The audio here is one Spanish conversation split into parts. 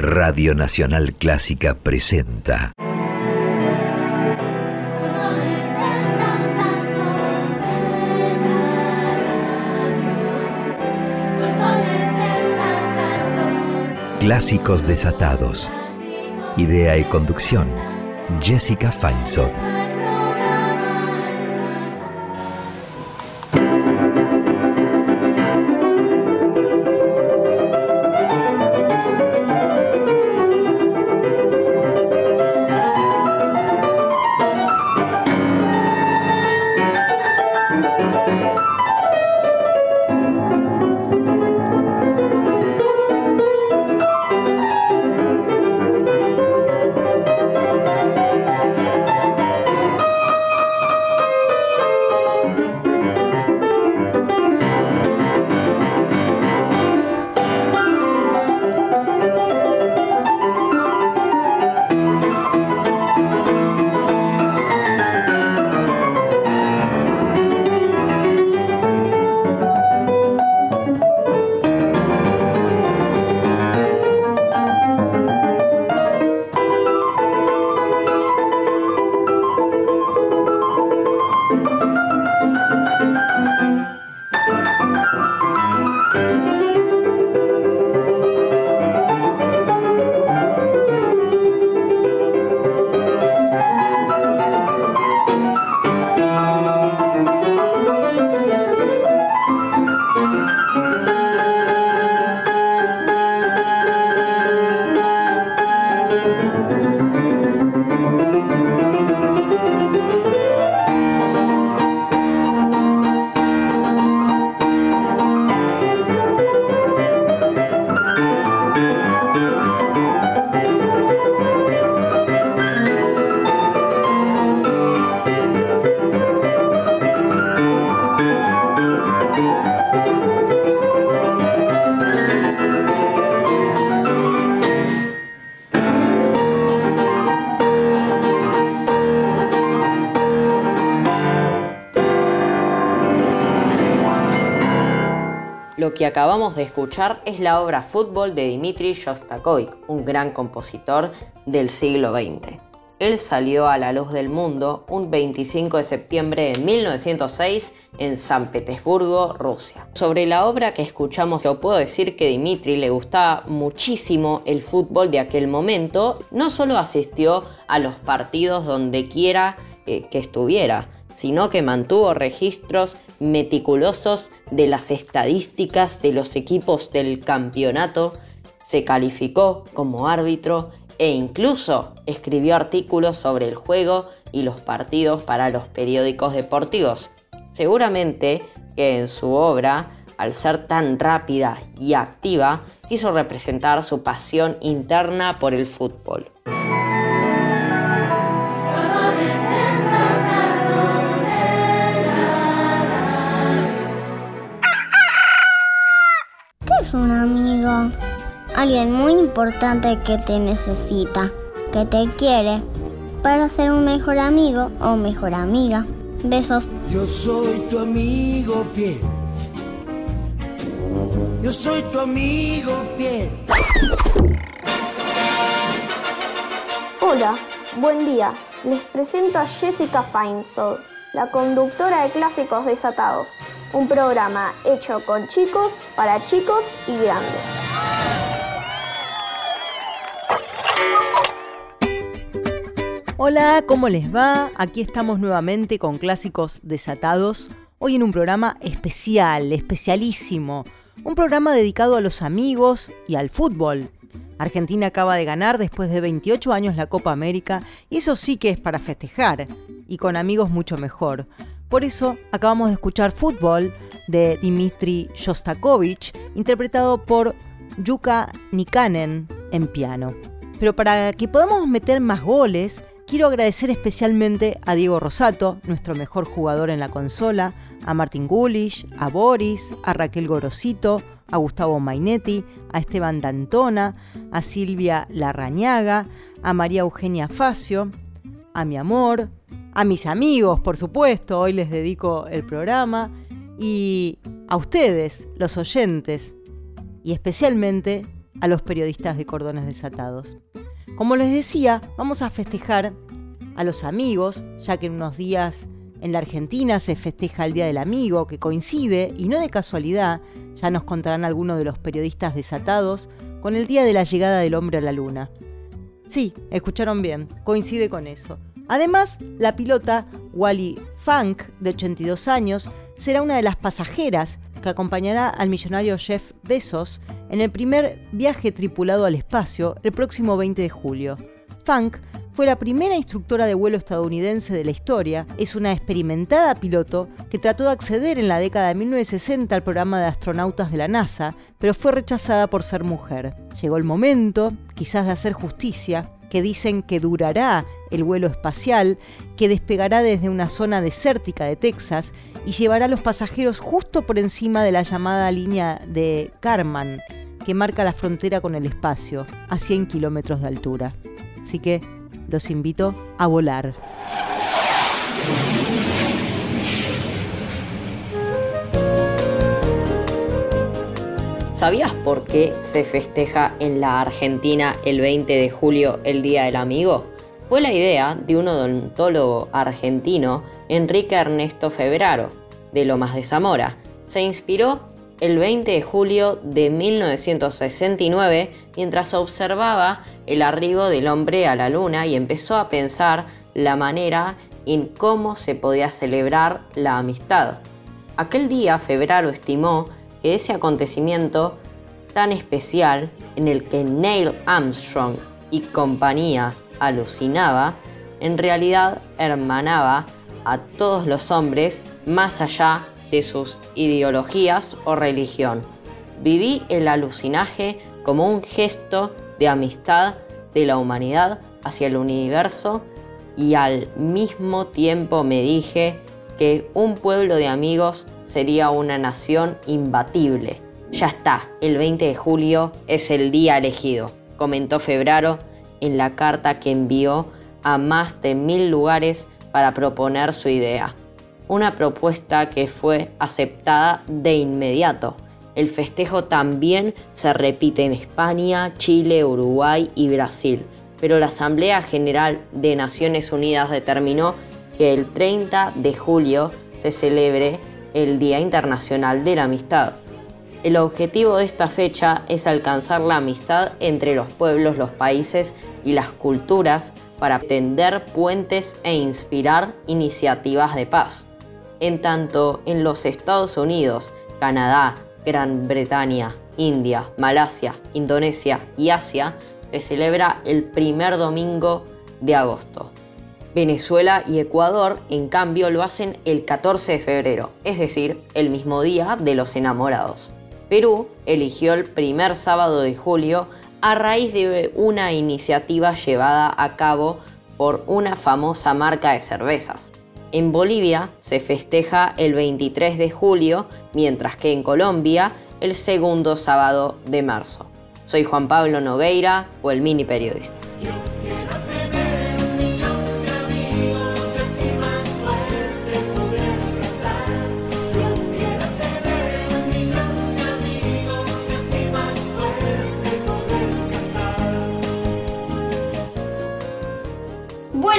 Radio Nacional Clásica presenta. Clásicos desatados. Idea y conducción. Jessica Feinsohn. Que acabamos de escuchar es la obra Fútbol de Dmitri Shostakovich, un gran compositor del siglo XX. Él salió a la luz del mundo un 25 de septiembre de 1906 en San Petersburgo, Rusia. Sobre la obra que escuchamos, yo puedo decir que Dmitri le gustaba muchísimo el fútbol de aquel momento. No solo asistió a los partidos donde quiera eh, que estuviera, sino que mantuvo registros meticulosos de las estadísticas de los equipos del campeonato, se calificó como árbitro e incluso escribió artículos sobre el juego y los partidos para los periódicos deportivos. Seguramente que en su obra, al ser tan rápida y activa, quiso representar su pasión interna por el fútbol. Un amigo, alguien muy importante que te necesita, que te quiere para ser un mejor amigo o mejor amiga. Besos. Yo soy tu amigo fiel. Yo soy tu amigo fiel. Hola, buen día. Les presento a Jessica Feinsold, la conductora de Clásicos Desatados un programa hecho con chicos, para chicos y grandes. Hola, ¿cómo les va? Aquí estamos nuevamente con Clásicos Desatados, hoy en un programa especial, especialísimo, un programa dedicado a los amigos y al fútbol. Argentina acaba de ganar después de 28 años la Copa América y eso sí que es para festejar y con amigos mucho mejor. Por eso acabamos de escuchar Fútbol de Dmitri Shostakovich, interpretado por Yuka Nikanen en piano. Pero para que podamos meter más goles, quiero agradecer especialmente a Diego Rosato, nuestro mejor jugador en la consola, a Martin Gulish, a Boris, a Raquel Gorosito, a Gustavo Mainetti, a Esteban Dantona, a Silvia Larrañaga, a María Eugenia Facio, a mi amor, a mis amigos, por supuesto, hoy les dedico el programa, y a ustedes, los oyentes, y especialmente a los periodistas de Cordones Desatados. Como les decía, vamos a festejar a los amigos, ya que en unos días en la Argentina se festeja el Día del Amigo, que coincide, y no de casualidad, ya nos contarán algunos de los periodistas desatados, con el día de la llegada del hombre a la Luna. Sí, escucharon bien, coincide con eso. Además, la pilota Wally Funk, de 82 años, será una de las pasajeras que acompañará al millonario Jeff Bezos en el primer viaje tripulado al espacio el próximo 20 de julio. Funk fue la primera instructora de vuelo estadounidense de la historia, es una experimentada piloto que trató de acceder en la década de 1960 al programa de astronautas de la NASA, pero fue rechazada por ser mujer. Llegó el momento, quizás de hacer justicia, que dicen que durará el vuelo espacial, que despegará desde una zona desértica de Texas y llevará a los pasajeros justo por encima de la llamada línea de Karman, que marca la frontera con el espacio, a 100 kilómetros de altura. Así que los invito a volar. ¿Sabías por qué se festeja en la Argentina el 20 de julio el Día del Amigo? Fue la idea de un odontólogo argentino, Enrique Ernesto Febraro, de Lomas de Zamora. Se inspiró el 20 de julio de 1969 mientras observaba el arribo del hombre a la luna y empezó a pensar la manera en cómo se podía celebrar la amistad. Aquel día Febraro estimó que ese acontecimiento tan especial en el que Neil Armstrong y compañía alucinaba, en realidad hermanaba a todos los hombres más allá de sus ideologías o religión. Viví el alucinaje como un gesto de amistad de la humanidad hacia el universo y al mismo tiempo me dije que un pueblo de amigos sería una nación imbatible. Ya está, el 20 de julio es el día elegido, comentó Febraro en la carta que envió a más de mil lugares para proponer su idea. Una propuesta que fue aceptada de inmediato. El festejo también se repite en España, Chile, Uruguay y Brasil, pero la Asamblea General de Naciones Unidas determinó que el 30 de julio se celebre el Día Internacional de la Amistad. El objetivo de esta fecha es alcanzar la amistad entre los pueblos, los países y las culturas para tender puentes e inspirar iniciativas de paz. En tanto en los Estados Unidos, Canadá, Gran Bretaña, India, Malasia, Indonesia y Asia, se celebra el primer domingo de agosto. Venezuela y Ecuador, en cambio, lo hacen el 14 de febrero, es decir, el mismo día de los enamorados. Perú eligió el primer sábado de julio a raíz de una iniciativa llevada a cabo por una famosa marca de cervezas. En Bolivia se festeja el 23 de julio, mientras que en Colombia el segundo sábado de marzo. Soy Juan Pablo Nogueira o el mini periodista.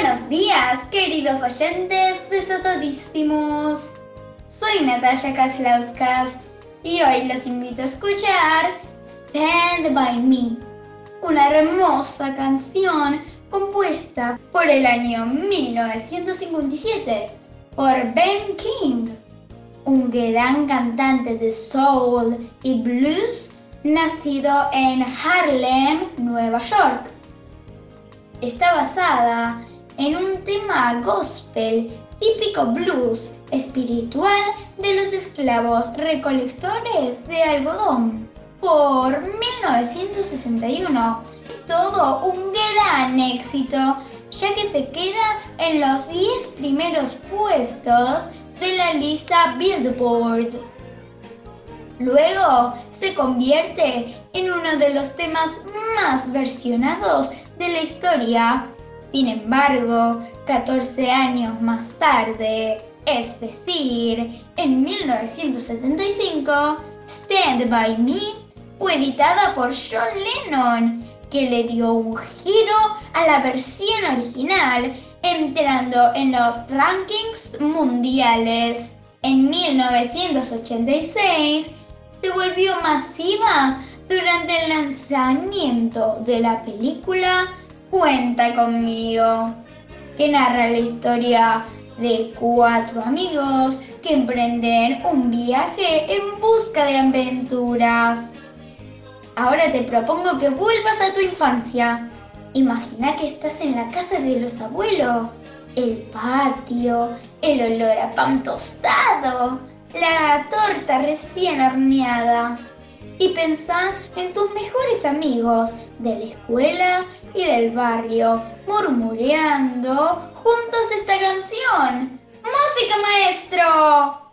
Buenos días, queridos oyentes desatadísimos. Soy Natalia Kaslauskas y hoy los invito a escuchar Stand By Me, una hermosa canción compuesta por el año 1957 por Ben King, un gran cantante de soul y blues nacido en Harlem, Nueva York. Está basada en un tema gospel típico blues espiritual de los esclavos recolectores de algodón. Por 1961 es todo un gran éxito, ya que se queda en los 10 primeros puestos de la lista Billboard. Luego se convierte en uno de los temas más versionados de la historia sin embargo, 14 años más tarde, es decir, en 1975, Stand By Me fue editada por John Lennon, que le dio un giro a la versión original, entrando en los rankings mundiales. En 1986 se volvió masiva durante el lanzamiento de la película Cuenta conmigo, que narra la historia de cuatro amigos que emprenden un viaje en busca de aventuras. Ahora te propongo que vuelvas a tu infancia. Imagina que estás en la casa de los abuelos. El patio, el olor a pan tostado, la torta recién horneada. Y pensá en tus mejores amigos de la escuela y del barrio, murmureando juntos esta canción. ¡Música, maestro!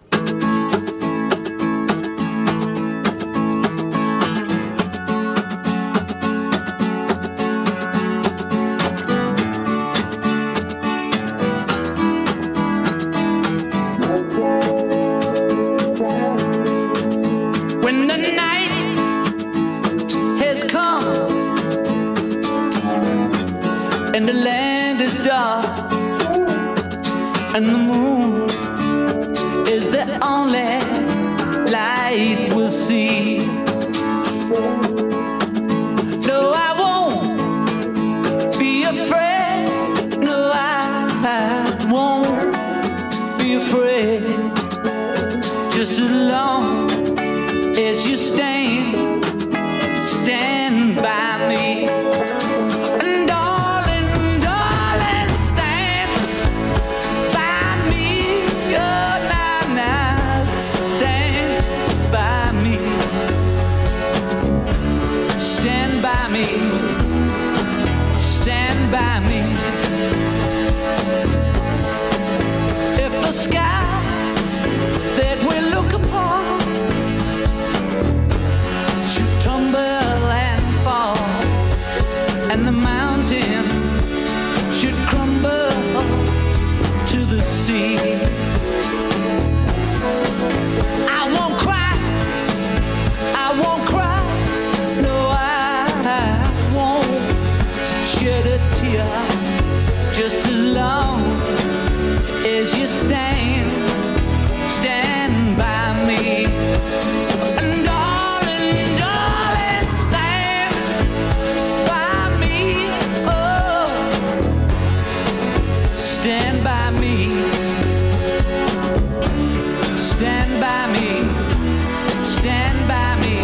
Stand by me.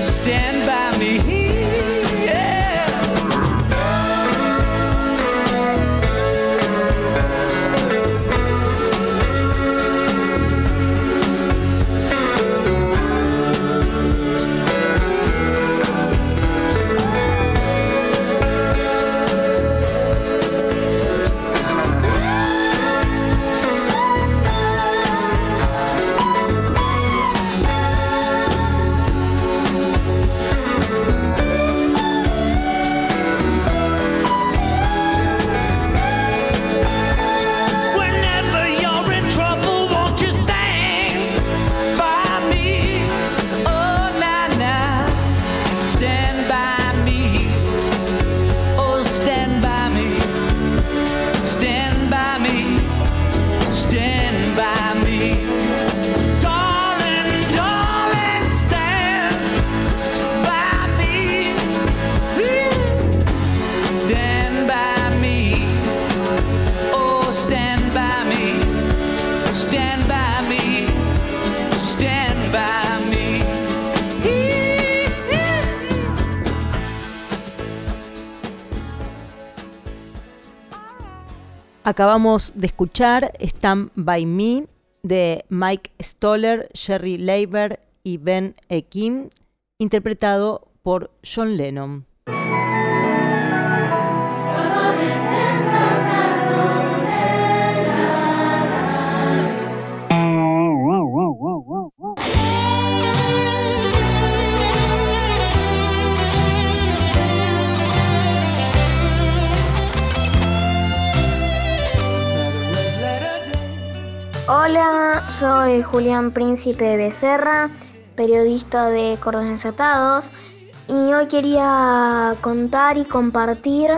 Stand Acabamos de escuchar Stand By Me de Mike Stoller, Jerry Leiber y Ben Ekin, interpretado por John Lennon. Soy Julián Príncipe Becerra periodista de Cordones Atados y hoy quería contar y compartir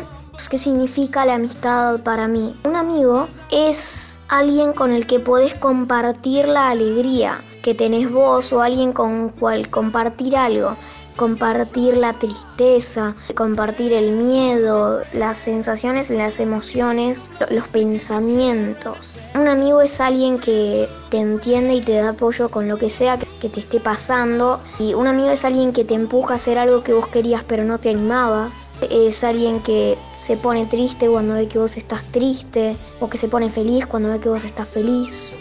qué significa la amistad para mí. Un amigo es alguien con el que podés compartir la alegría que tenés vos o alguien con cual compartir algo compartir la tristeza, compartir el miedo, las sensaciones, las emociones, los pensamientos. Un amigo es alguien que te entiende y te da apoyo con lo que sea que te esté pasando. Y un amigo es alguien que te empuja a hacer algo que vos querías pero no te animabas. Es alguien que se pone triste cuando ve que vos estás triste o que se pone feliz cuando ve que vos estás feliz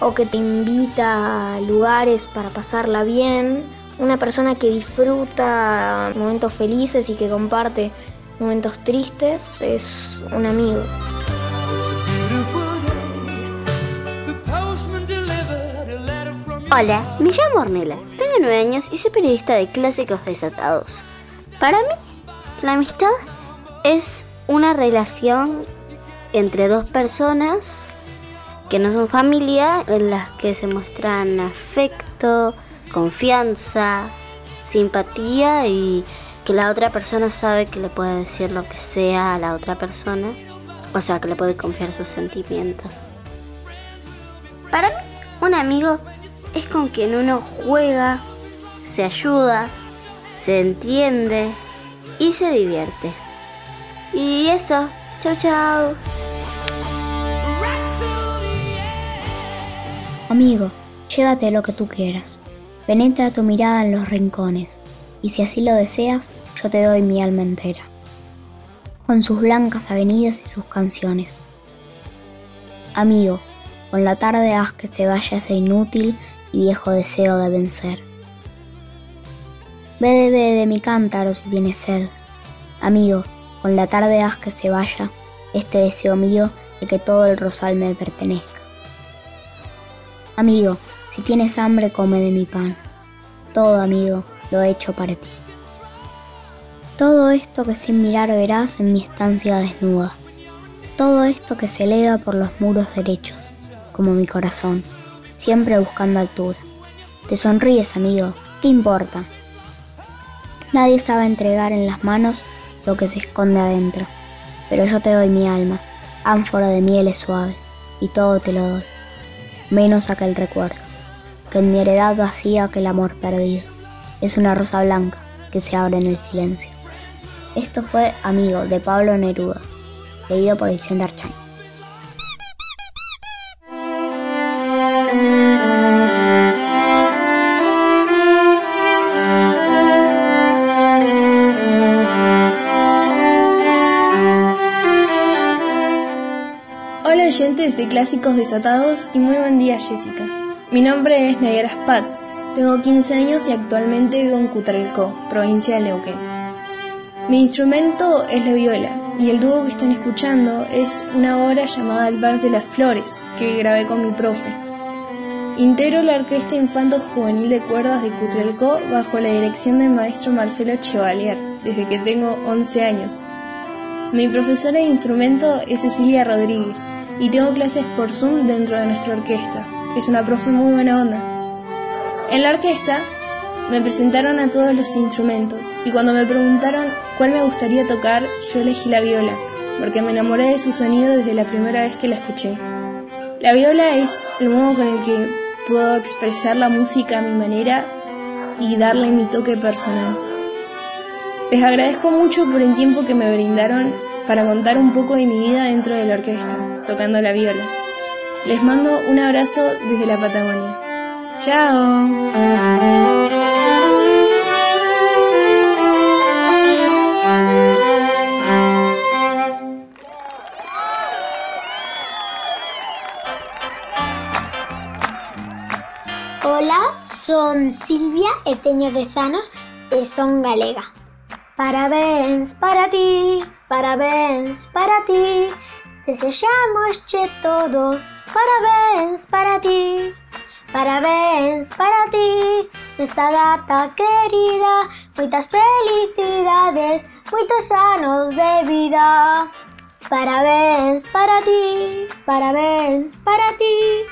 o que te invita a lugares para pasarla bien una persona que disfruta momentos felices y que comparte momentos tristes es un amigo. Hola, me llamo Ornella, tengo nueve años y soy periodista de clásicos desatados. Para mí, la amistad es una relación entre dos personas que no son familia, en las que se muestran afecto, confianza, simpatía y que la otra persona sabe que le puede decir lo que sea a la otra persona, o sea, que le puede confiar sus sentimientos. Para mí, un amigo es con quien uno juega, se ayuda, se entiende y se divierte. Y eso, chau chau. Amigo, llévate lo que tú quieras. Penetra tu mirada en los rincones, y si así lo deseas, yo te doy mi alma entera. Con sus blancas avenidas y sus canciones. Amigo, con la tarde haz que se vaya ese inútil y viejo deseo de vencer. Bebe, bebe de mi cántaro si tienes sed. Amigo, con la tarde haz que se vaya este deseo mío de que todo el rosal me pertenezca. Amigo, si tienes hambre, come de mi pan. Todo, amigo, lo he hecho para ti. Todo esto que sin mirar verás en mi estancia desnuda. Todo esto que se eleva por los muros derechos, como mi corazón, siempre buscando altura. Te sonríes, amigo, ¿qué importa? Nadie sabe entregar en las manos lo que se esconde adentro, pero yo te doy mi alma, ánfora de mieles suaves, y todo te lo doy, menos aquel recuerdo que en mi heredad vacía que el amor perdido. Es una rosa blanca que se abre en el silencio. Esto fue Amigo de Pablo Neruda, leído por de Archain. Hola oyentes de Clásicos Desatados y muy buen día Jessica. Mi nombre es Nayara Spat, tengo 15 años y actualmente vivo en Cutralcó, provincia de Neuquén. Mi instrumento es la viola y el dúo que están escuchando es una obra llamada El Bar de las Flores que grabé con mi profe. Integro la Orquesta Infanto Juvenil de Cuerdas de Cutralcó bajo la dirección del maestro Marcelo Chevalier desde que tengo 11 años. Mi profesora de instrumento es Cecilia Rodríguez y tengo clases por Zoom dentro de nuestra orquesta es una profe muy buena onda. En la orquesta me presentaron a todos los instrumentos y cuando me preguntaron cuál me gustaría tocar, yo elegí la viola, porque me enamoré de su sonido desde la primera vez que la escuché. La viola es el modo con el que puedo expresar la música a mi manera y darle mi toque personal. Les agradezco mucho por el tiempo que me brindaron para contar un poco de mi vida dentro de la orquesta, tocando la viola. Les mando un abrazo desde la Patagonia. ¡Chao! Hola, son Silvia e teño dez anos e son galega. Parabéns para ti, parabéns para ti, Desejamos todos parabéns para ti, parabéns para ti, nesta data querida, moitas felicidades, moitos anos de vida. Parabéns para ti, parabéns para ti.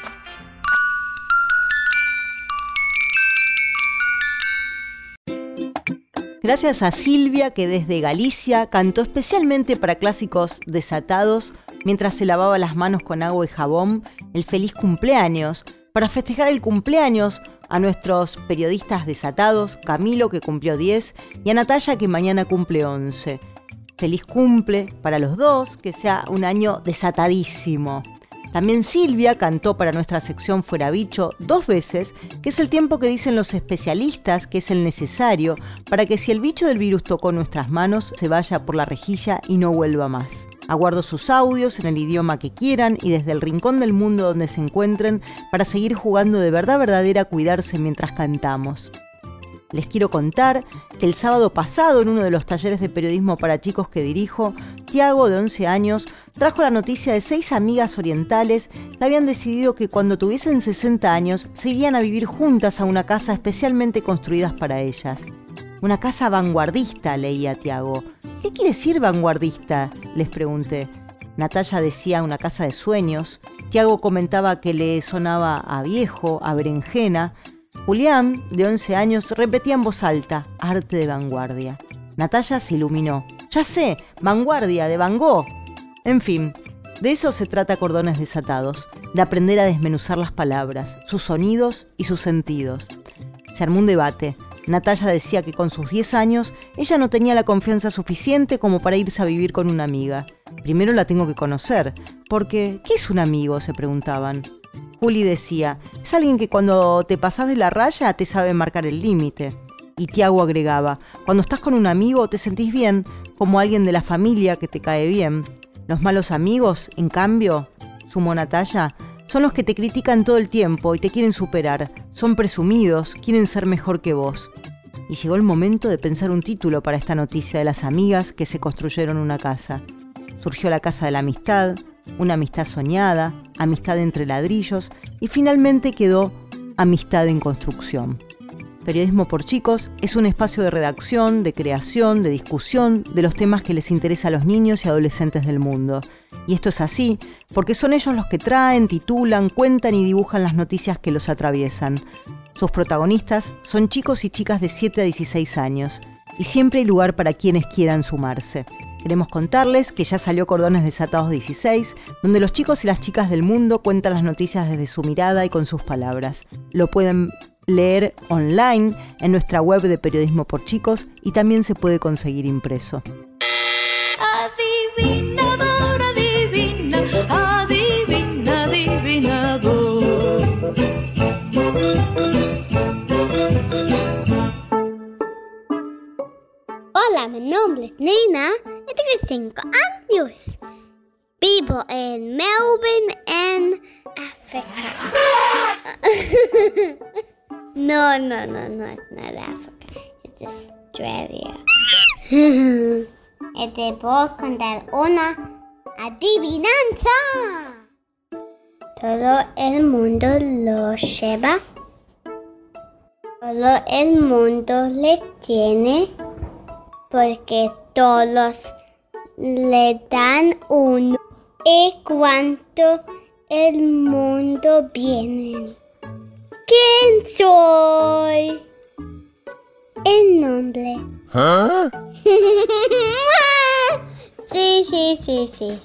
Gracias a Silvia que desde Galicia cantó especialmente para clásicos desatados mientras se lavaba las manos con agua y jabón el feliz cumpleaños para festejar el cumpleaños a nuestros periodistas desatados, Camilo que cumplió 10 y a Natalia que mañana cumple 11. Feliz cumple para los dos, que sea un año desatadísimo. También Silvia cantó para nuestra sección Fuera Bicho dos veces, que es el tiempo que dicen los especialistas que es el necesario para que si el bicho del virus tocó nuestras manos, se vaya por la rejilla y no vuelva más. Aguardo sus audios en el idioma que quieran y desde el rincón del mundo donde se encuentren para seguir jugando de verdad verdadera a cuidarse mientras cantamos. Les quiero contar que el sábado pasado, en uno de los talleres de periodismo para chicos que dirijo, Tiago, de 11 años, trajo la noticia de seis amigas orientales que habían decidido que cuando tuviesen 60 años se irían a vivir juntas a una casa especialmente construida para ellas. Una casa vanguardista, leía Tiago. ¿Qué quiere decir vanguardista? les pregunté. Natalia decía una casa de sueños. Tiago comentaba que le sonaba a viejo, a berenjena. Julián, de 11 años, repetía en voz alta, arte de vanguardia. Natalia se iluminó. Ya sé, vanguardia, de Van Gogh. En fin, de eso se trata Cordones Desatados, de aprender a desmenuzar las palabras, sus sonidos y sus sentidos. Se armó un debate. Natalia decía que con sus 10 años ella no tenía la confianza suficiente como para irse a vivir con una amiga. Primero la tengo que conocer, porque ¿qué es un amigo? se preguntaban. Juli decía, es alguien que cuando te pasas de la raya te sabe marcar el límite. Y Tiago agregaba, cuando estás con un amigo te sentís bien, como alguien de la familia que te cae bien. Los malos amigos, en cambio, sumó Natalia, son los que te critican todo el tiempo y te quieren superar, son presumidos, quieren ser mejor que vos. Y llegó el momento de pensar un título para esta noticia de las amigas que se construyeron una casa. Surgió la Casa de la Amistad, una amistad soñada, amistad entre ladrillos y finalmente quedó amistad en construcción. Periodismo por Chicos es un espacio de redacción, de creación, de discusión de los temas que les interesa a los niños y adolescentes del mundo. Y esto es así porque son ellos los que traen, titulan, cuentan y dibujan las noticias que los atraviesan. Sus protagonistas son chicos y chicas de 7 a 16 años, y siempre hay lugar para quienes quieran sumarse. Queremos contarles que ya salió Cordones Desatados 16, donde los chicos y las chicas del mundo cuentan las noticias desde su mirada y con sus palabras. Lo pueden leer online en nuestra web de Periodismo por Chicos y también se puede conseguir impreso. Adivinador, adivina, adivina, adivinador. Hola, mi nombre es Nina y tengo 5 años. Vivo en Melbourne, en África. no, no, no, no, es not África. Es Australia. y te puedo contar una adivinanza. Todo el mundo lo lleva. Todo el mundo le tiene porque todos le dan uno. Y cuánto el mundo viene. ¿Quién soy? El nombre. sí, sí, sí, sí.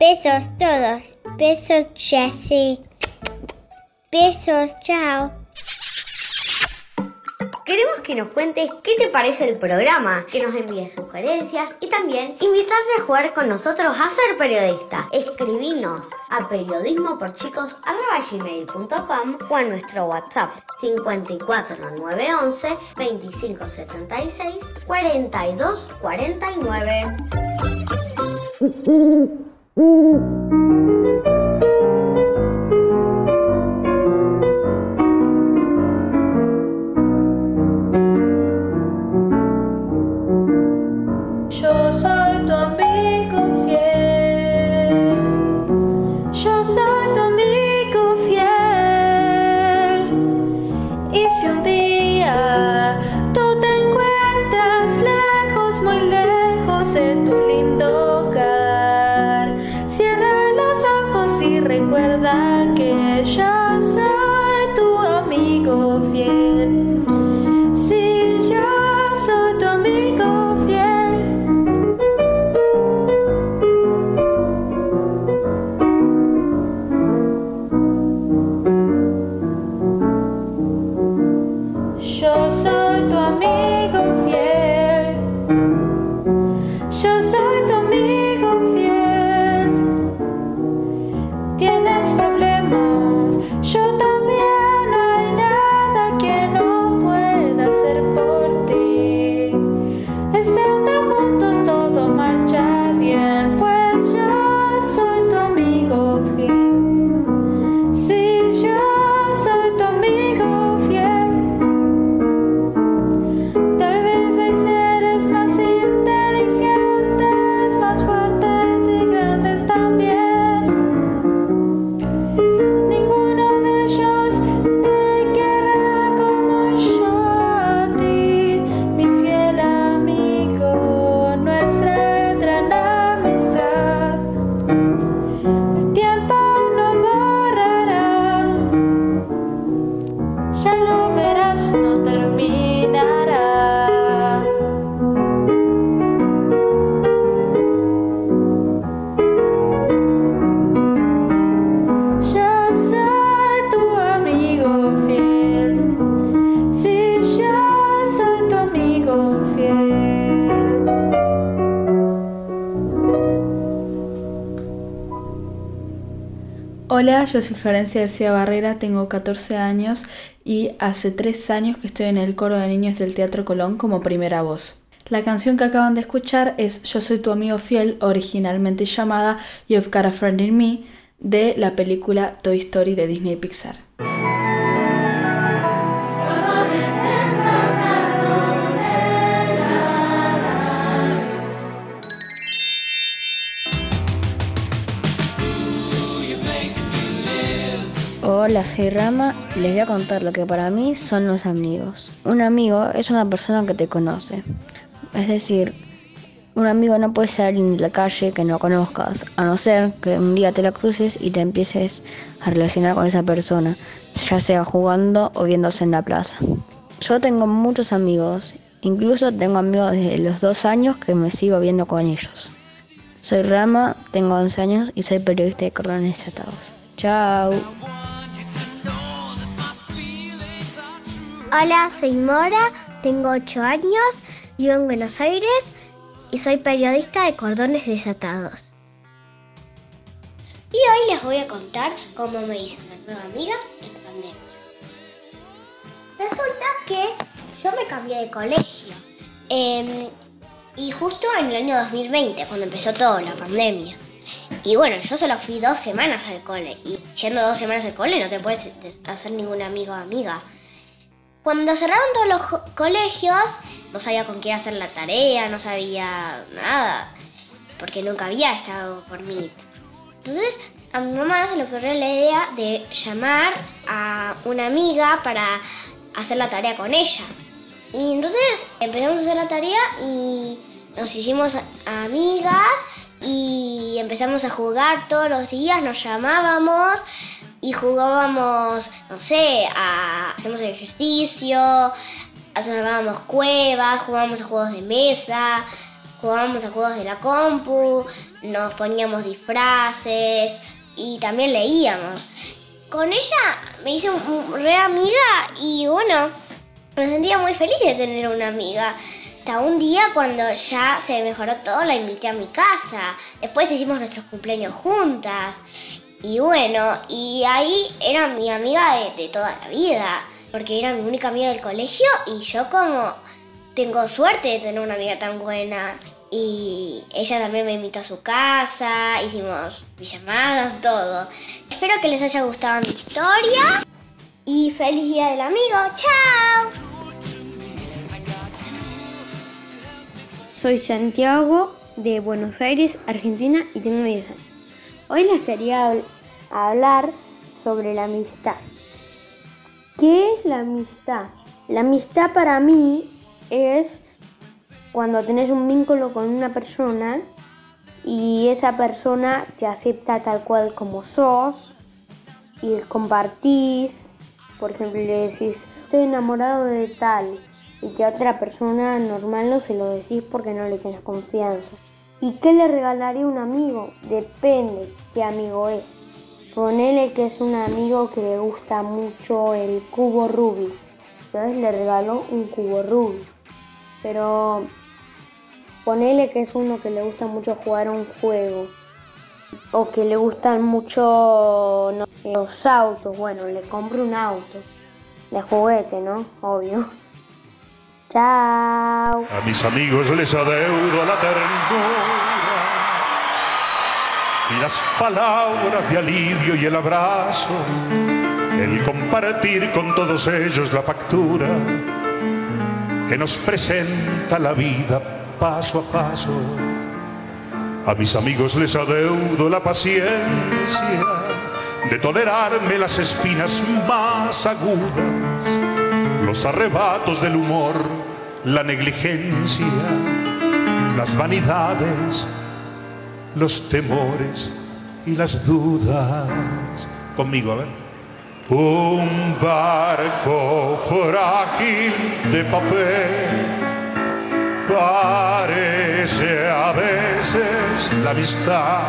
Besos todos. Besos, Jessie. Besos, chao. Queremos que nos cuentes qué te parece el programa, que nos envíes sugerencias y también invitarte a jugar con nosotros a ser periodista. Escribinos a periodismoporchicos.com o a nuestro WhatsApp 54 911 2576 42 yo soy Florencia García Barrera, tengo 14 años y hace 3 años que estoy en el coro de niños del Teatro Colón como primera voz. La canción que acaban de escuchar es Yo soy tu amigo fiel, originalmente llamada You've Got a Friend in Me, de la película Toy Story de Disney Pixar. Hola, soy Rama. Les voy a contar lo que para mí son los amigos. Un amigo es una persona que te conoce. Es decir, un amigo no puede ser alguien de la calle que no conozcas, a no ser que un día te la cruces y te empieces a relacionar con esa persona, ya sea jugando o viéndose en la plaza. Yo tengo muchos amigos, incluso tengo amigos desde los dos años que me sigo viendo con ellos. Soy Rama, tengo 11 años y soy periodista de Cordones Desatados. Chao. Hola, soy Mora, tengo 8 años, vivo en Buenos Aires y soy periodista de Cordones Desatados. Y hoy les voy a contar cómo me hice una nueva amiga en pandemia. Resulta que yo me cambié de colegio. em, y justo en el año 2020, cuando empezó toda la pandemia. Y bueno, yo solo fui dos semanas al cole. Y yendo dos semanas al cole no te puedes hacer ningún amigo o amiga. Cuando cerraron todos los colegios, no sabía con qué hacer la tarea, no sabía nada, porque nunca había estado por mí. Entonces a mi mamá se le ocurrió la idea de llamar a una amiga para hacer la tarea con ella. Y entonces empezamos a hacer la tarea y nos hicimos amigas y empezamos a jugar todos los días, nos llamábamos y jugábamos, no sé, a, hacemos ejercicio, hacíamos cuevas, jugábamos a juegos de mesa, jugábamos a juegos de la compu, nos poníamos disfraces y también leíamos. Con ella me hice re amiga y bueno, me sentía muy feliz de tener una amiga. Hasta un día cuando ya se mejoró todo, la invité a mi casa. Después hicimos nuestros cumpleaños juntas. Y bueno, y ahí era mi amiga de, toda la vida. Porque era mi única amiga del colegio y yo como tengo suerte de tener una amiga tan buena. Y ella también me invitó a su casa, hicimos llamadas, todo. Espero que les haya gustado mi historia. Y feliz día del amigo. ¡Chao! Soy Santiago de Buenos Aires, Argentina y tengo 10 años. Hoy les quería habl- hablar sobre la amistad. ¿Qué es la amistad? La amistad para mí es cuando tenés un vínculo con una persona y esa persona te acepta tal cual como sos y compartís. Por ejemplo, le decís, estoy enamorado de tal y que a otra persona normal no se lo decís porque no le tienes confianza. ¿Y qué le regalaría un amigo? Depende qué amigo es. Ponele que es un amigo que le gusta mucho el cubo Rubik. Entonces le regaló un cubo Rubik. Pero ponele que es uno que le gusta mucho jugar a un juego. O que le gustan mucho no los autos. Bueno, le compro un auto. De juguete, ¿no? Obvio. Chao. A mis amigos les adeudo la ternura y las palabras de alivio y el abrazo, el compartir con todos ellos la factura que nos presenta la vida paso a paso. A mis amigos les adeudo la paciencia de tolerarme las espinas más agudas, los arrebatos del humor, la negligencia, las vanidades, los temores y las dudas. Conmigo, a ver. Un barco frágil de papel parece a veces la amistad,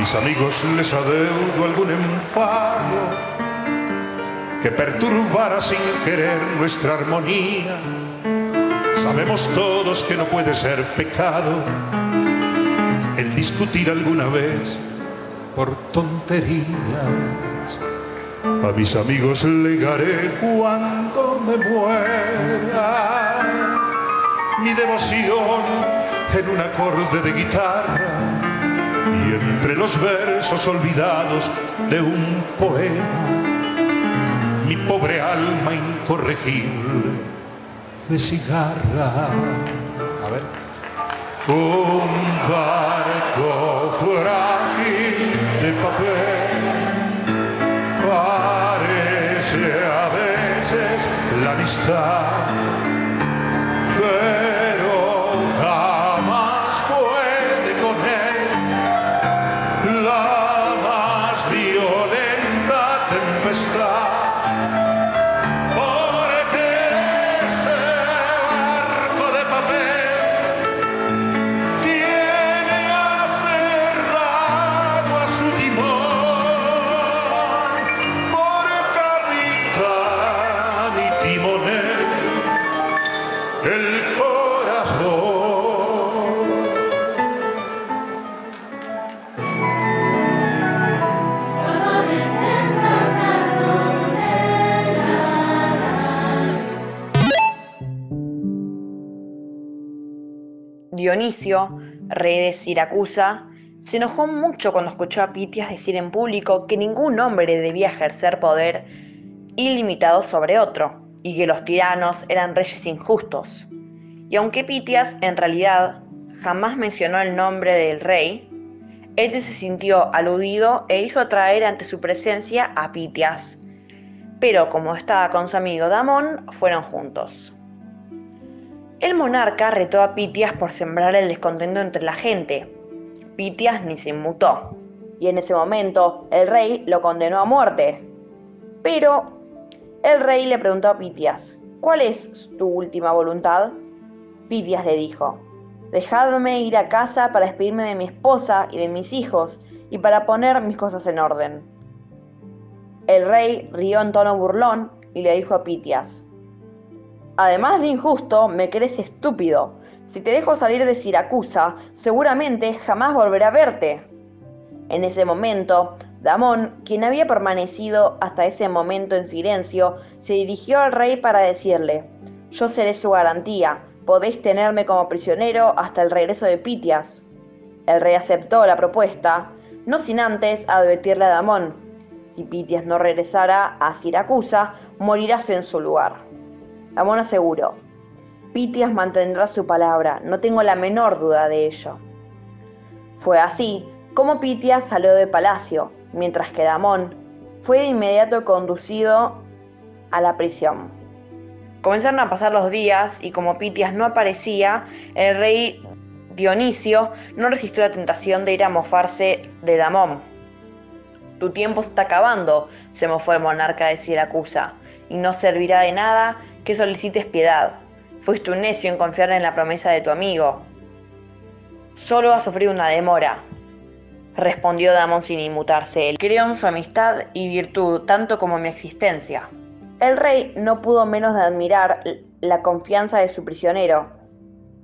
mis amigos les adeudo algún enfado que perturbara sin querer nuestra armonía. Sabemos todos que no puede ser pecado el discutir alguna vez por tonterías. A mis amigos legaré cuando me muera mi devoción en un acorde de guitarra y entre los versos olvidados de un poema mi pobre alma incorregible de cigarra. A ver. Un barco frágil de papel parece a veces la amistad, Dionisio, rey de Siracusa, se enojó mucho cuando escuchó a Pitias decir en público que ningún hombre debía ejercer poder ilimitado sobre otro, y que los tiranos eran reyes injustos. Y aunque Pitias en realidad jamás mencionó el nombre del rey, este se sintió aludido e hizo atraer ante su presencia a Pitias. Pero como estaba con su amigo Damón, fueron juntos. El monarca retó a Pitias por sembrar el descontento entre la gente. Pitias ni se inmutó, y en ese momento el rey lo condenó a muerte. Pero el rey le preguntó a Pitias, ¿cuál es tu última voluntad? Pitias le dijo, dejadme ir a casa para despedirme de mi esposa y de mis hijos y para poner mis cosas en orden. El rey rió en tono burlón y le dijo a Pitias, Además de injusto, me crees estúpido. Si te dejo salir de Siracusa, seguramente jamás volveré a verte. En ese momento, Damón, quien había permanecido hasta ese momento en silencio, se dirigió al rey para decirle, yo seré su garantía, podéis tenerme como prisionero hasta el regreso de Pitias. El rey aceptó la propuesta, no sin antes advertirle a Damón, si Pitias no regresara a Siracusa, morirás en su lugar. Damón aseguró, Pitias mantendrá su palabra, no tengo la menor duda de ello. Fue así como Pitias salió del palacio, mientras que Damón fue de inmediato conducido a la prisión. Comenzaron a pasar los días y como Pitias no aparecía, el rey Dionisio no resistió la tentación de ir a mofarse de Damón. Tu tiempo está acabando, se mofó el monarca de Siracusa, y no servirá de nada que solicites piedad. Fuiste un necio en confiar en la promesa de tu amigo. Solo ha sufrido una demora, respondió Damón sin inmutarse. Creo en su amistad y virtud tanto como en mi existencia. El rey no pudo menos de admirar la confianza de su prisionero,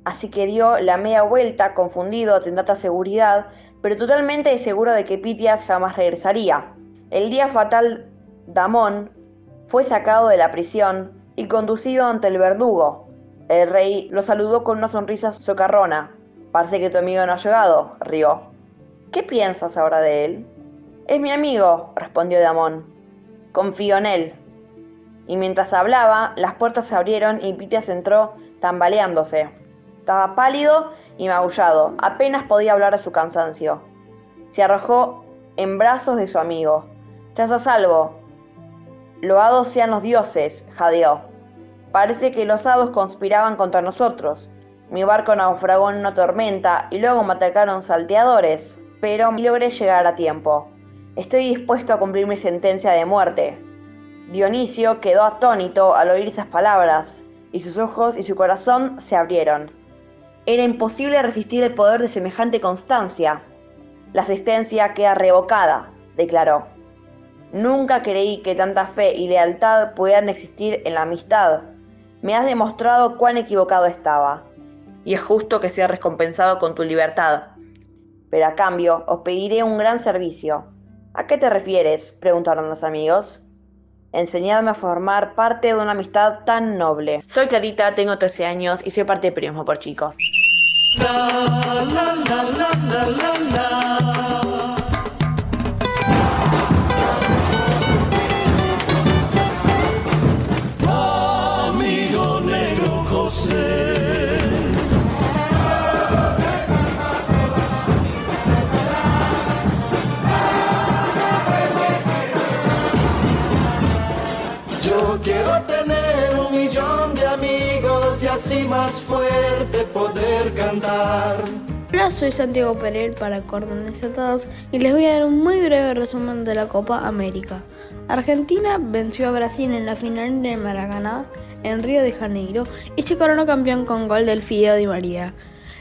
así que dio la media vuelta, confundido ante tanta seguridad, pero totalmente seguro de que Pitias jamás regresaría. El día fatal, Damón fue sacado de la prisión y conducido ante el verdugo. El rey lo saludó con una sonrisa socarrona. Parece que tu amigo no ha llegado, rió. ¿Qué piensas ahora de él? Es mi amigo, respondió Damón. Confío en él. Y mientras hablaba, las puertas se abrieron y Pitias entró tambaleándose. Estaba pálido y magullado, apenas podía hablar de su cansancio. Se arrojó en brazos de su amigo. Estás a salvo. Loados sean los dioses, jadeó. Parece que los hados conspiraban contra nosotros. Mi barco naufragó en una tormenta y luego me atacaron salteadores, pero logré llegar a tiempo. Estoy dispuesto a cumplir mi sentencia de muerte. Dionisio quedó atónito al oír esas palabras, y sus ojos y su corazón se abrieron. Era imposible resistir el poder de semejante constancia. La asistencia queda revocada, declaró. Nunca creí que tanta fe y lealtad pudieran existir en la amistad. Me has demostrado cuán equivocado estaba. Y es justo que sea recompensado con tu libertad. Pero a cambio os pediré un gran servicio. ¿A qué te refieres? preguntaron los amigos. Enseñadme a formar parte de una amistad tan noble. Soy Clarita, tengo 13 años y soy parte de Periodismo por Chicos. Amigo más fuerte. Hola, soy Santiago Perel para Cordones Atados y les voy a dar un muy breve resumen de la Copa América. Argentina venció a Brasil en la final de Maracaná en Río de Janeiro y se coronó campeón con gol del Fideo Di María.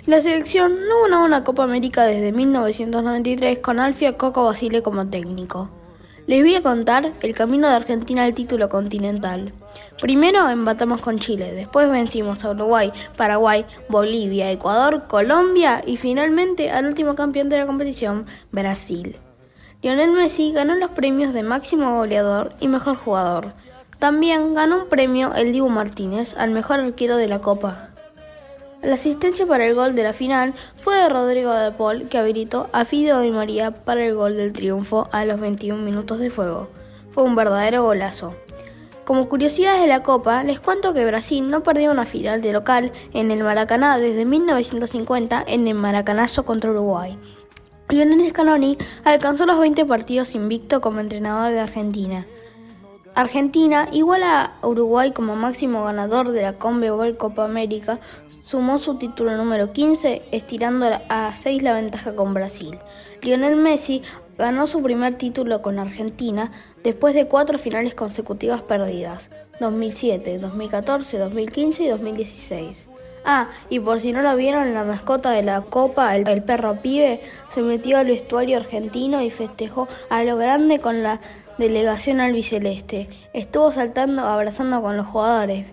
La selección no ganó una Copa América desde 1993 con Alfia Coco Basile como técnico. Les voy a contar el camino de Argentina al título continental. Primero empatamos con Chile, después vencimos a Uruguay, Paraguay, Bolivia, Ecuador, Colombia y finalmente al último campeón de la competición, Brasil. Lionel Messi ganó los premios de máximo goleador y mejor jugador. También ganó un premio el Dibu Martínez al mejor arquero de la Copa. La asistencia para el gol de la final fue de Rodrigo de Paul, que habilitó a Fideo Di María para el gol del triunfo a los 21 minutos de juego. Fue un verdadero golazo. Como curiosidades de la Copa, les cuento que Brasil no perdió una final de local en el Maracaná desde 1950 en el Maracanazo contra Uruguay. Lionel Scaloni alcanzó los 20 partidos invicto como entrenador de Argentina. Argentina, igual a Uruguay como máximo ganador de la Conmebol Copa América, sumó su título número 15, estirando a 6 la ventaja con Brasil. Lionel Messi ganó su primer título con Argentina después de cuatro finales consecutivas perdidas, 2007, 2014, 2015 y 2016. Ah, y por si no lo vieron, la mascota de la Copa, el, perro pibe, se metió al vestuario argentino y festejó a lo grande con la delegación albiceleste. Estuvo saltando, abrazando con los jugadores.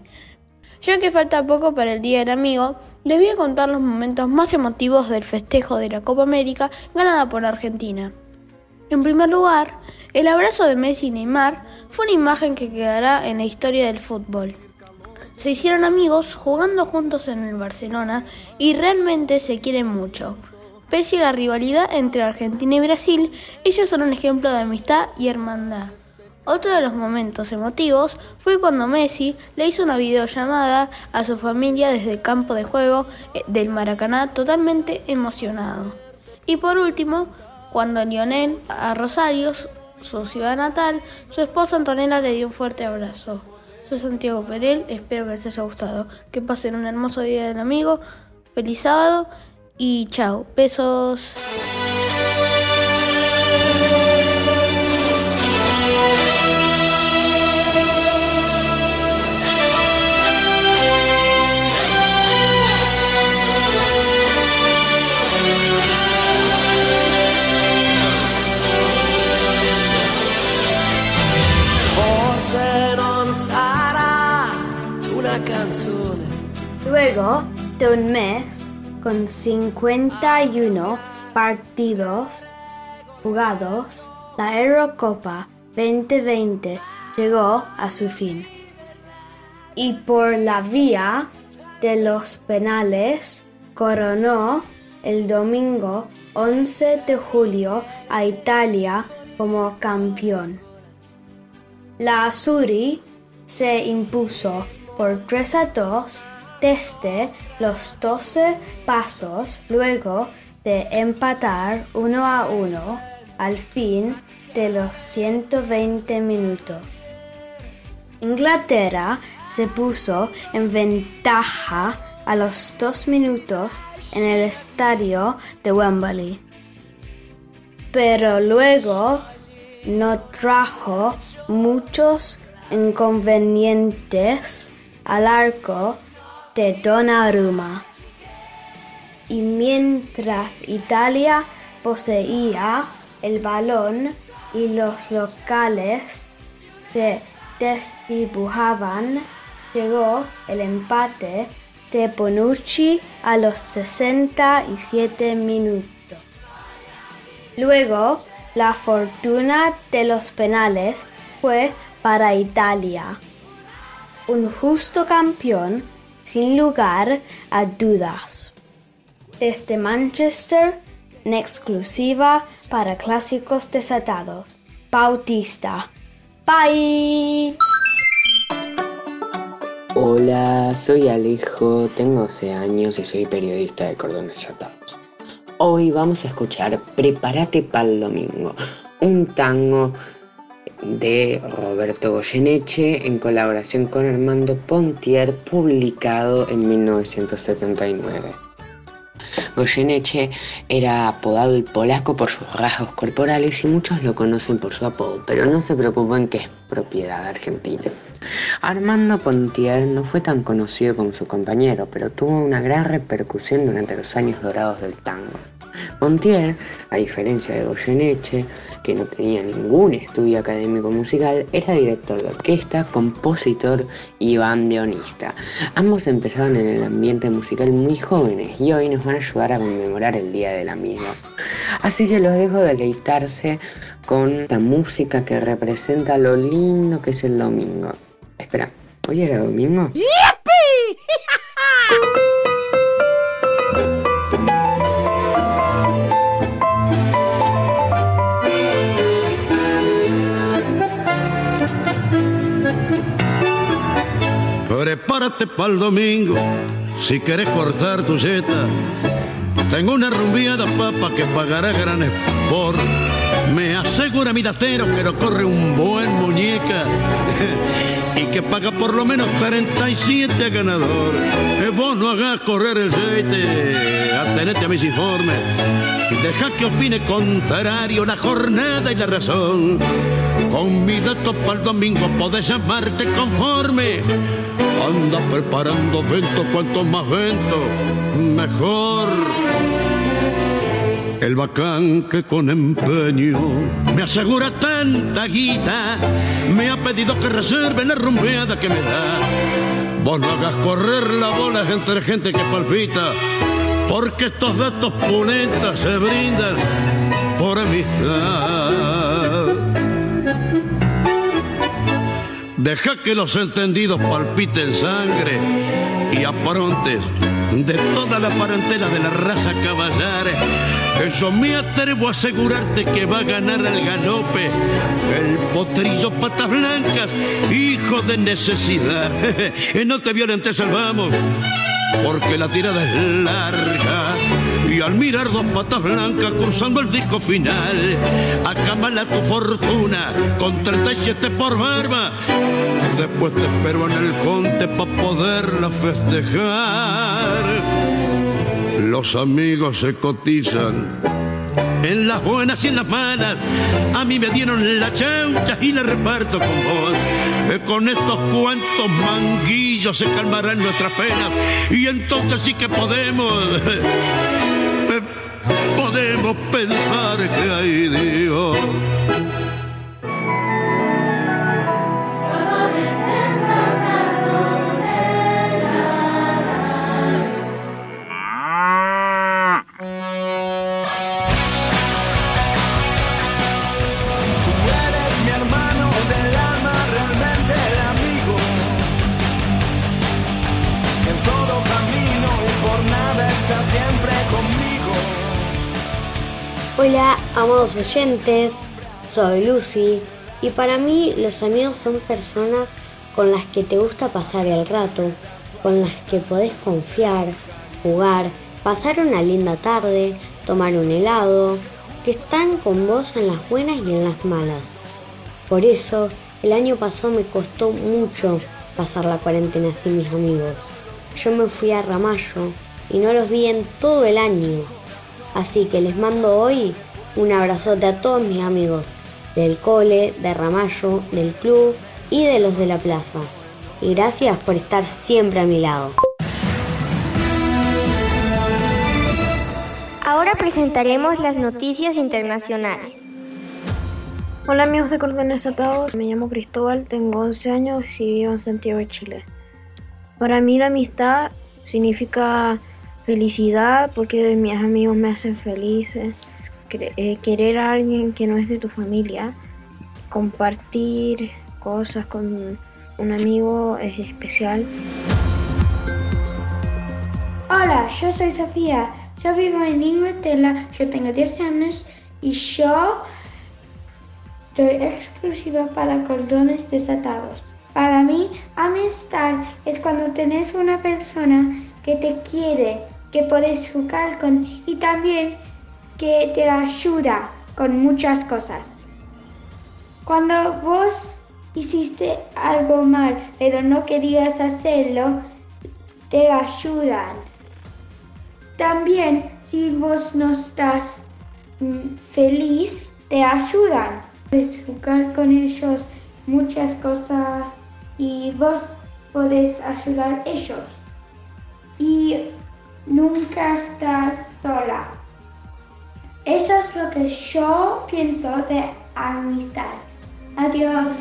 Ya que falta poco para el Día del Amigo, les voy a contar los momentos más emotivos del festejo de la Copa América ganada por Argentina. En primer lugar, el abrazo de Messi y Neymar fue una imagen que quedará en la historia del fútbol. Se hicieron amigos jugando juntos en el Barcelona y realmente se quieren mucho. Pese a la rivalidad entre Argentina y Brasil, ellos son un ejemplo de amistad y hermandad. Otro de los momentos emotivos fue cuando Messi le hizo una videollamada a su familia desde el campo de juego eh, del Maracaná totalmente emocionado. Y por último, cuando Lionel a Rosario, su ciudad natal, su esposa Antonella le dio un fuerte abrazo. Soy Santiago Perel, espero que les haya gustado. Que pasen un hermoso día del amigo, feliz sábado y chao, besos. Un mes con 51 partidos jugados, la Eurocopa 2020 llegó a su fin. Y por la vía de los penales coronó el domingo 11 de julio a Italia como campeón. La Azuri se impuso por 3 a 2 desde los 12 pasos luego de empatar 1 a 1 al fin de los 120 minutos. Inglaterra se puso en ventaja a los dos minutos en el estadio de Wembley. Pero luego no trajo muchos inconvenientes al arco de Donnarumma. Y mientras Italia poseía el balón y los locales se desdibujaban, llegó el empate de Bonucci a los 67 minutos. Luego, la fortuna de los penales fue para Italia. Un justo campeón sin lugar a dudas. Desde Manchester, en exclusiva para clásicos desatados. Bautista. Bye. Hola, soy Alejo, tengo 12 años y soy periodista de Cordones Desatados. Hoy vamos a escuchar Prepárate para el domingo, un tango de Roberto Goyeneche en colaboración con Armando Pontier, publicado en 1979. Goyeneche era apodado el polaco por sus rasgos corporales y muchos lo conocen por su apodo, pero no se preocupen que es propiedad argentina. Armando Pontier no fue tan conocido como su compañero, pero tuvo una gran repercusión durante los años dorados del tango. Montier, a diferencia de Goyeneche, que no tenía ningún estudio académico musical, era director de orquesta, compositor y bandeonista. Ambos empezaron en el ambiente musical muy jóvenes y hoy nos van a ayudar a conmemorar el Día del Amigo. Así que los dejo deleitarse con esta música que representa lo lindo que es el domingo. Espera, ¿hoy era domingo? Prepárate para el domingo si quieres cortar tu seta. Tengo una rumbiada papa que pagará gran por. Me asegura mi datero que no corre un buen muñeca y que paga por lo menos 37 a ganador. Que vos no hagas correr el aceite, atenete a mis informes. Deja que opine contrario la jornada y la razón. Con mi dato para el domingo podés llamarte conforme. Anda preparando vento, cuanto más vento, mejor. El bacán que con empeño me asegura tanta guita, me ha pedido que reserve la rumbeada que me da. Vos no hagas correr la bola entre gente que palpita, porque estos datos pulentas se brindan por amistad. Deja que los entendidos palpiten sangre y aprontes de toda la parentela de la raza caballar. Eso me atrevo a asegurarte que va a ganar el galope el potrillo patas blancas, hijo de necesidad. no te violentes, salvamos, porque la tirada es larga. Al mirar dos patas blancas cruzando el disco final, acamala tu fortuna con 37 por barba. Después te espero en el conte para poderla festejar. Los amigos se cotizan en las buenas y en las malas. A mí me dieron la chaucha y la reparto con vos. Eh, Con estos cuantos manguillos se calmarán nuestras penas y entonces sí que podemos, podemos pensar que hay Dios. Hola, amados oyentes, soy Lucy y para mí los amigos son personas con las que te gusta pasar el rato, con las que podés confiar, jugar, pasar una linda tarde, tomar un helado, que están con vos en las buenas y en las malas. Por eso, el año pasado me costó mucho pasar la cuarentena sin mis amigos. Yo me fui a Ramallo y no los vi en todo el año. Así que les mando hoy un abrazote a todos mis amigos del cole, de Ramallo, del club y de los de la plaza. Y gracias por estar siempre a mi lado. Ahora presentaremos las noticias internacionales. Hola amigos de Cordones Atados, me llamo Cristóbal, tengo 11 años y vivo en Santiago de Chile. Para mí la amistad significa felicidad porque mis amigos me hacen felices, eh, querer a alguien que no es de tu familia, compartir cosas con un amigo es especial. Hola, yo soy Sofía, yo vivo en Inglaterra, yo tengo 10 años y yo Estoy exclusiva para cordones desatados. Para mí, amistad es cuando tenés una persona que te quiere, que puedes jugar con y también que te ayuda con muchas cosas. Cuando vos hiciste algo mal, pero no querías hacerlo, te ayudan. También si vos no estás mm, feliz, te ayudan. Puedes jugar con ellos muchas cosas y vos podés ayudar ellos. Y nunca estás sola. Eso es lo que yo pienso de amistad. Adiós.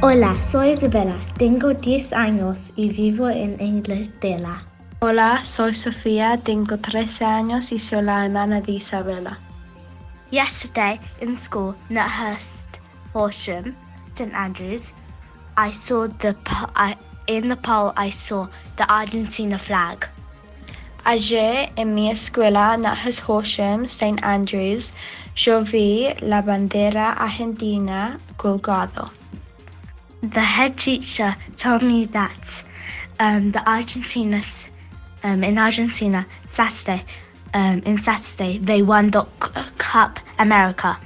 Hola, soy Isabella, tengo 10 años y vivo en Inglaterra. Hola, soy Sofía, tengo 13 años y soy la hermana de Isabella. Yesterday in school, Nuthurst, Horsham, St Andrews, I saw the I, in the pole I saw the Argentina flag. Ayer en mi escuela, Nuthurst, Horsham, St Andrews, yo vi la bandera argentina colgado. The head teacher told me that um, the Argentina um, in Argentina Saturday um, in Saturday they won the Cup America.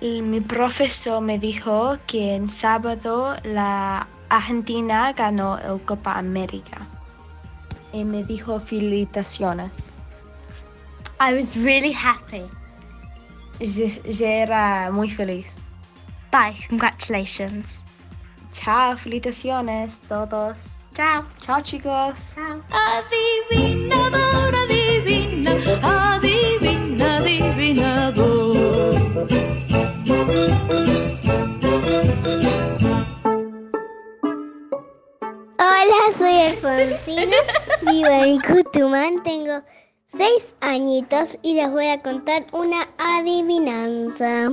Y mi profesor me dijo que en sábado la Argentina ganó el Copa América. Y me dijo felicitaciones. I was really happy. Yo, era muy feliz. Bye, congratulations. Chao, felicitaciones todos. Chao. Chao chicos. Chao. Adivinador, adivina, adivina, Hola, soy Alfonsina, vivo en Cutumán, tengo seis añitos y les voy a contar una adivinanza.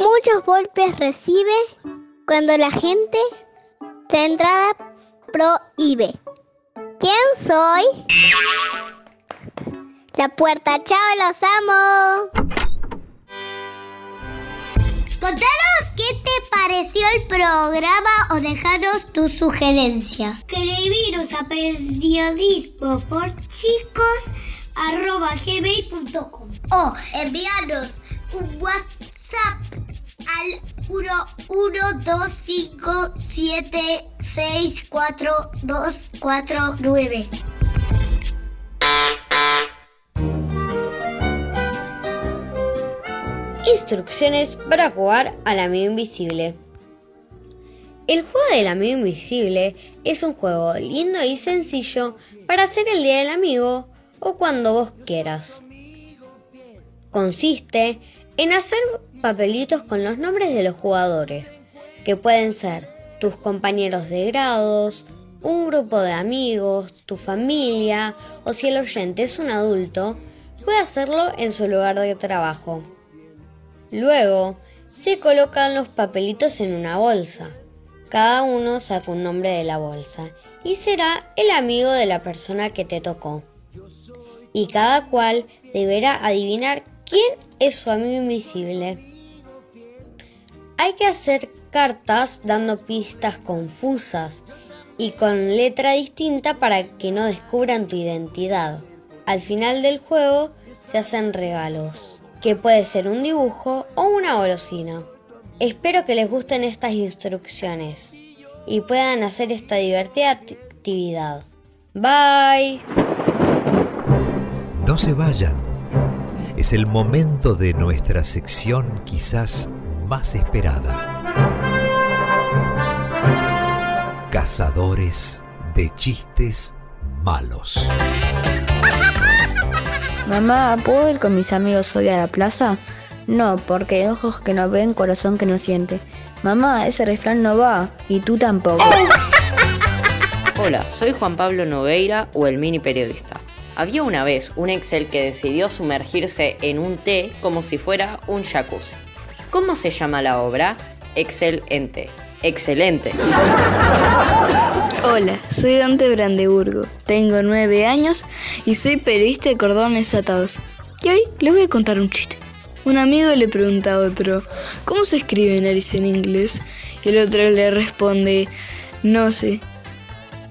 Muchos golpes recibe cuando la gente la entrada prohíbe. ¿Quién soy? La puerta, chao, los amo. Contanos qué te pareció el programa o dejaros tus sugerencias. Escribiros a periodismo por chicos arroba gmail.com o enviarnos un WhatsApp al 11257642249. Instrucciones para jugar al amigo invisible. El juego del amigo invisible es un juego lindo y sencillo para hacer el día del amigo o cuando vos quieras. Consiste en hacer papelitos con los nombres de los jugadores, que pueden ser tus compañeros de grados, un grupo de amigos, tu familia o si el oyente es un adulto, puede hacerlo en su lugar de trabajo. Luego, se colocan los papelitos en una bolsa. Cada uno saca un nombre de la bolsa y será el amigo de la persona que te tocó. Y cada cual deberá adivinar quién es su amigo invisible. Hay que hacer cartas dando pistas confusas y con letra distinta para que no descubran tu identidad. Al final del juego se hacen regalos, que puede ser un dibujo o una golosina. Espero que les gusten estas instrucciones y puedan hacer esta divertida actividad. Bye. No se vayan. Es el momento de nuestra sección quizás más esperada. Cazadores de chistes malos. Mamá, ¿puedo ir con mis amigos hoy a la plaza? No, porque ojos que no ven, corazón que no siente. Mamá, ese refrán no va, y tú tampoco. Hola, soy Juan Pablo Nogueira o el mini periodista. Había una vez un Excel que decidió sumergirse en un té como si fuera un jacuzzi. ¿Cómo se llama la obra? Excel en té. Excelente. Hola, soy Dante Brandeburgo, tengo nueve años y soy periodista de cordones atados. Y hoy les voy a contar un chiste. Un amigo le pregunta a otro, ¿cómo se escribe nariz en inglés? Y el otro le responde, no sé.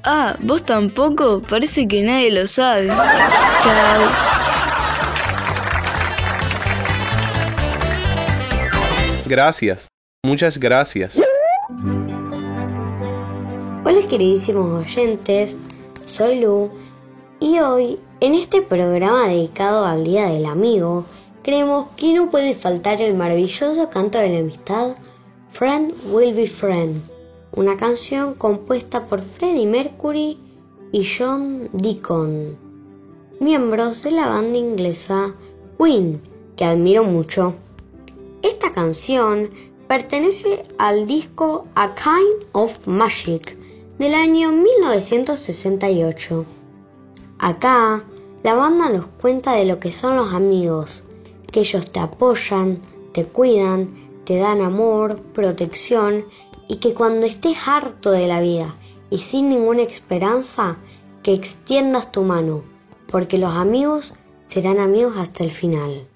Ah, ¿vos tampoco? Parece que nadie lo sabe. Chao. Gracias. Muchas gracias. Hola queridísimos oyentes, soy Lu y hoy en este programa dedicado al Día del Amigo creemos que no puede faltar el maravilloso canto de la amistad Friend Will Be Friend, una canción compuesta por Freddie Mercury y John Deacon, miembros de la banda inglesa Queen, que admiro mucho. Esta canción pertenece al disco A Kind of Magic del año 1968. Acá, la banda nos cuenta de lo que son los amigos, que ellos te apoyan, te cuidan, te dan amor, protección y que cuando estés harto de la vida y sin ninguna esperanza, que extiendas tu mano, porque los amigos serán amigos hasta el final.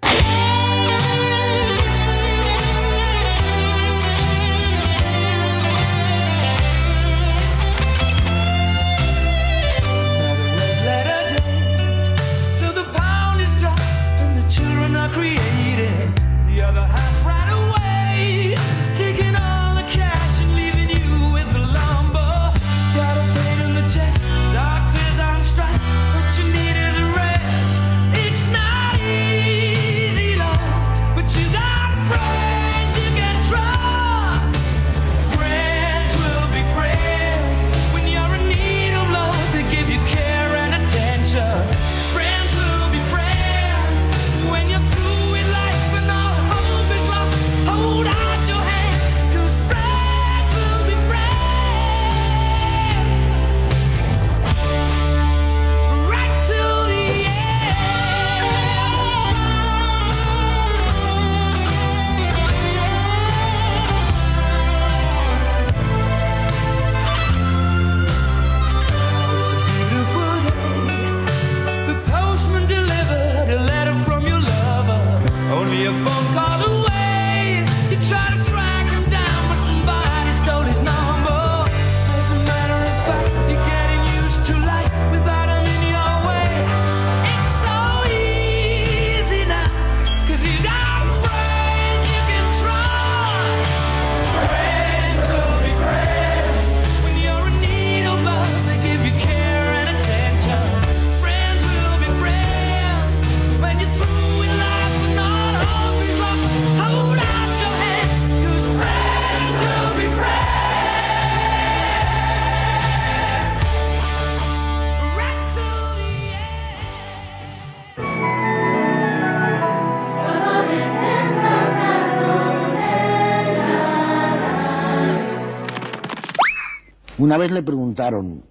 Una vez le preguntaron,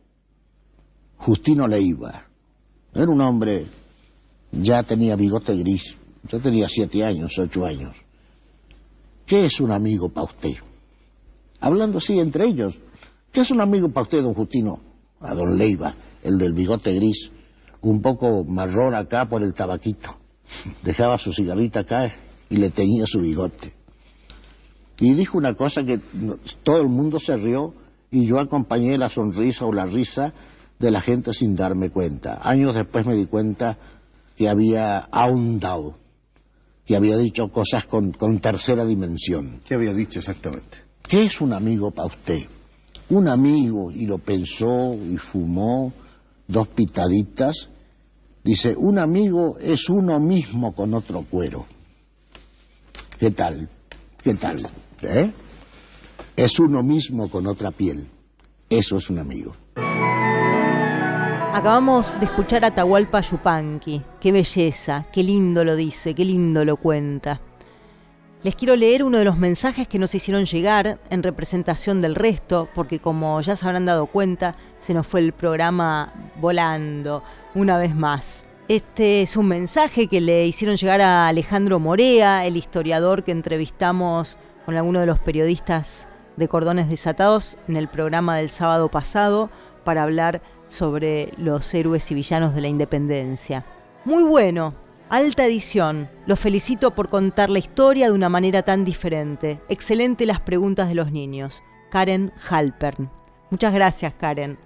Justino Leiva, era un hombre, ya tenía bigote gris, ya tenía siete años, ocho años. ¿Qué es un amigo para usted? Hablando así entre ellos, ¿qué es un amigo para usted, don Justino? A don Leiva, el del bigote gris, un poco marrón acá por el tabaquito. Dejaba su cigarrita acá y le teñía su bigote. Y dijo una cosa que todo el mundo se rió y yo acompañé la sonrisa o la risa de la gente sin darme cuenta. Años después me di cuenta que había ahondado, que había dicho cosas con, con tercera dimensión. ¿Qué había dicho exactamente? ¿Qué es un amigo para usted? Un amigo, y lo pensó y fumó dos pitaditas, dice, un amigo es uno mismo con otro cuero. ¿Qué tal? ¿Qué tal? ¿Eh? Es uno mismo con otra piel. Eso es un amigo. Acabamos de escuchar a Atahualpa Yupanqui. Qué belleza, qué lindo lo dice, qué lindo lo cuenta. Les quiero leer uno de los mensajes que nos hicieron llegar en representación del resto, porque como ya se habrán dado cuenta, se nos fue el programa volando una vez más. Este es un mensaje que le hicieron llegar a Alejandro Morea, el historiador que entrevistamos con alguno de los periodistas de Cordones Desatados en el programa del sábado pasado para hablar sobre los héroes y villanos de la independencia. Muy bueno, alta edición. Los felicito por contar la historia de una manera tan diferente. Excelente las preguntas de los niños. Karen Halpern. Muchas gracias, Karen.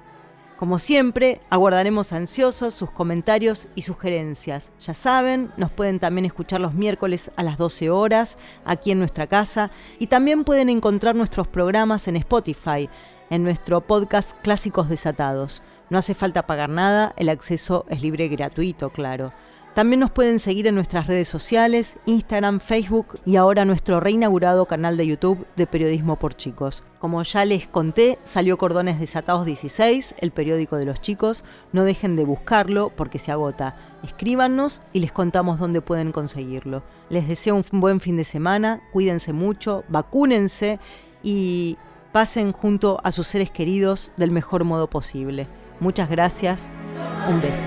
Como siempre, aguardaremos ansiosos sus comentarios y sugerencias. Ya saben, nos pueden también escuchar los miércoles a las 12 horas aquí en nuestra casa y también pueden encontrar nuestros programas en Spotify, en nuestro podcast Clásicos Desatados. No hace falta pagar nada, el acceso es libre y gratuito, claro. También nos pueden seguir en nuestras redes sociales, Instagram, Facebook y ahora nuestro reinaugurado canal de YouTube de Periodismo por Chicos. Como ya les conté, salió Cordones Desatados 16, el periódico de los chicos. No dejen de buscarlo porque se agota. Escríbanos y les contamos dónde pueden conseguirlo. Les deseo un buen fin de semana, cuídense mucho, vacúnense y pasen junto a sus seres queridos del mejor modo posible. Muchas gracias, un beso.